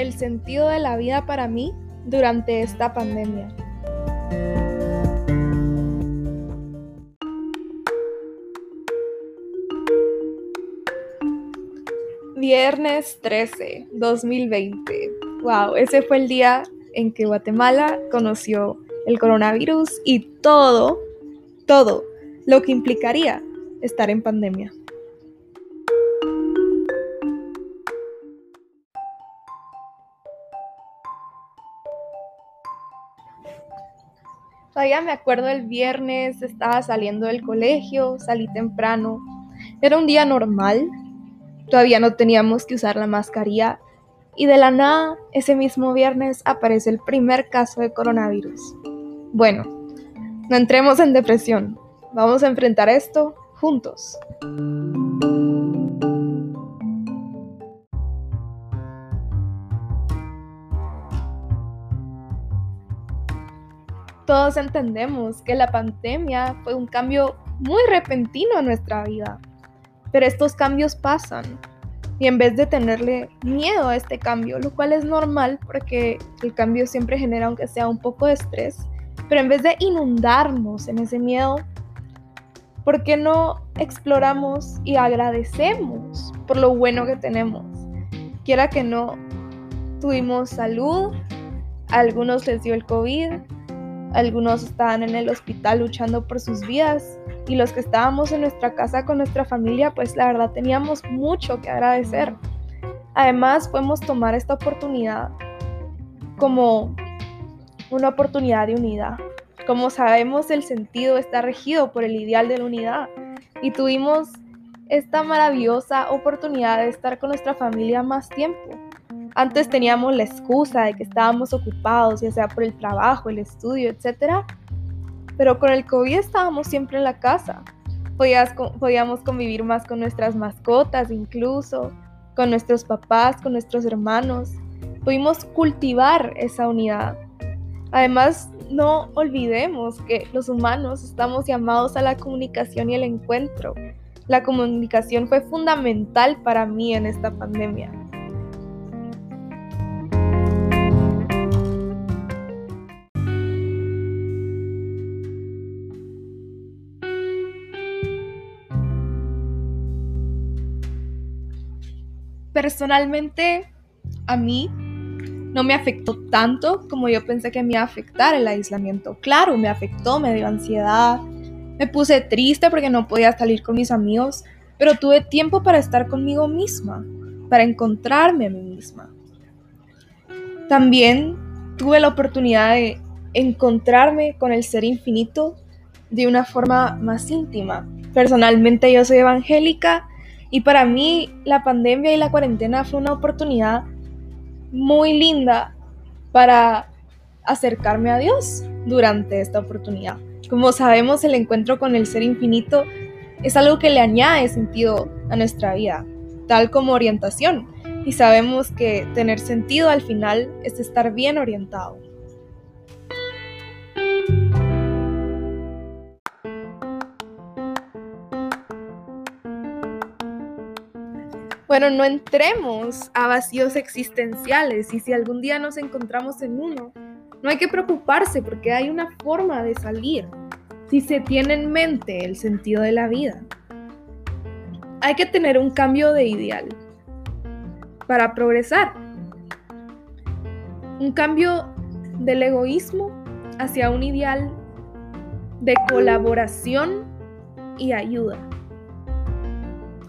el sentido de la vida para mí durante esta pandemia. Viernes 13, 2020. Wow, ese fue el día en que Guatemala conoció el coronavirus y todo, todo lo que implicaría estar en pandemia. Todavía me acuerdo el viernes, estaba saliendo del colegio, salí temprano. Era un día normal, todavía no teníamos que usar la mascarilla y de la nada, ese mismo viernes aparece el primer caso de coronavirus. Bueno, no entremos en depresión, vamos a enfrentar esto juntos. Todos entendemos que la pandemia fue un cambio muy repentino en nuestra vida, pero estos cambios pasan y en vez de tenerle miedo a este cambio, lo cual es normal porque el cambio siempre genera aunque sea un poco de estrés, pero en vez de inundarnos en ese miedo, ¿por qué no exploramos y agradecemos por lo bueno que tenemos? Quiera que no, tuvimos salud, a algunos les dio el COVID, algunos estaban en el hospital luchando por sus vidas y los que estábamos en nuestra casa con nuestra familia, pues la verdad teníamos mucho que agradecer. Además, podemos tomar esta oportunidad como una oportunidad de unidad. Como sabemos, el sentido está regido por el ideal de la unidad y tuvimos esta maravillosa oportunidad de estar con nuestra familia más tiempo. Antes teníamos la excusa de que estábamos ocupados, ya sea por el trabajo, el estudio, etc. Pero con el COVID estábamos siempre en la casa. podíamos convivir más con nuestras mascotas, incluso con nuestros papás, con nuestros hermanos. Pudimos cultivar esa unidad. Además, no olvidemos que los humanos estamos llamados a la comunicación y el encuentro. La comunicación fue fundamental para mí en esta pandemia. Personalmente a mí no me afectó tanto como yo pensé que me iba a afectar el aislamiento. Claro, me afectó, me dio ansiedad, me puse triste porque no podía salir con mis amigos, pero tuve tiempo para estar conmigo misma, para encontrarme a mí misma. También tuve la oportunidad de encontrarme con el ser infinito de una forma más íntima. Personalmente yo soy evangélica y para mí la pandemia y la cuarentena fue una oportunidad muy linda para acercarme a Dios durante esta oportunidad. Como sabemos, el encuentro con el ser infinito es algo que le añade sentido a nuestra vida, tal como orientación. Y sabemos que tener sentido al final es estar bien orientado. Bueno, no entremos a vacíos existenciales y si algún día nos encontramos en uno, no hay que preocuparse porque hay una forma de salir si se tiene en mente el sentido de la vida. Hay que tener un cambio de ideal para progresar. Un cambio del egoísmo hacia un ideal de colaboración y ayuda.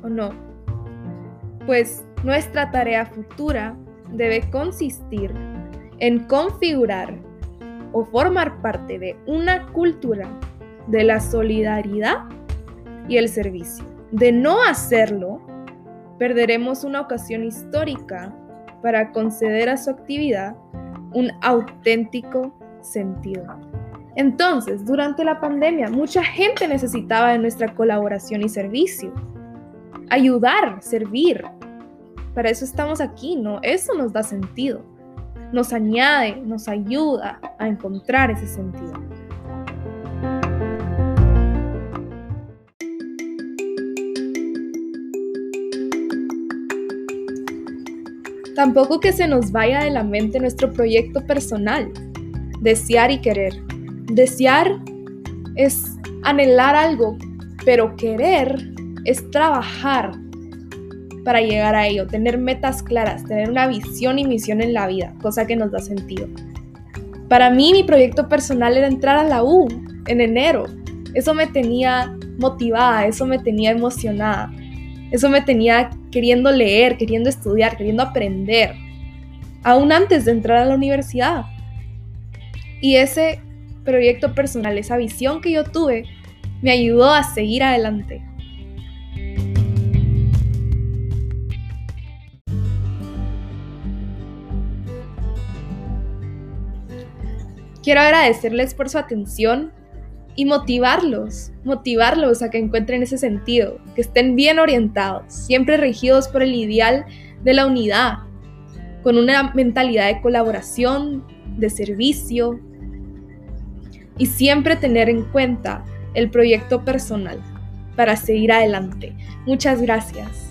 ¿O no? Pues nuestra tarea futura debe consistir en configurar o formar parte de una cultura de la solidaridad y el servicio. De no hacerlo, perderemos una ocasión histórica para conceder a su actividad un auténtico sentido. Entonces, durante la pandemia, mucha gente necesitaba de nuestra colaboración y servicio ayudar, servir. Para eso estamos aquí, ¿no? Eso nos da sentido. Nos añade, nos ayuda a encontrar ese sentido. Tampoco que se nos vaya de la mente nuestro proyecto personal, desear y querer. Desear es anhelar algo, pero querer es trabajar para llegar a ello, tener metas claras, tener una visión y misión en la vida, cosa que nos da sentido. Para mí mi proyecto personal era entrar a la U en enero. Eso me tenía motivada, eso me tenía emocionada, eso me tenía queriendo leer, queriendo estudiar, queriendo aprender, aún antes de entrar a la universidad. Y ese proyecto personal, esa visión que yo tuve, me ayudó a seguir adelante. Quiero agradecerles por su atención y motivarlos, motivarlos a que encuentren ese sentido, que estén bien orientados, siempre regidos por el ideal de la unidad, con una mentalidad de colaboración, de servicio y siempre tener en cuenta el proyecto personal para seguir adelante. Muchas gracias.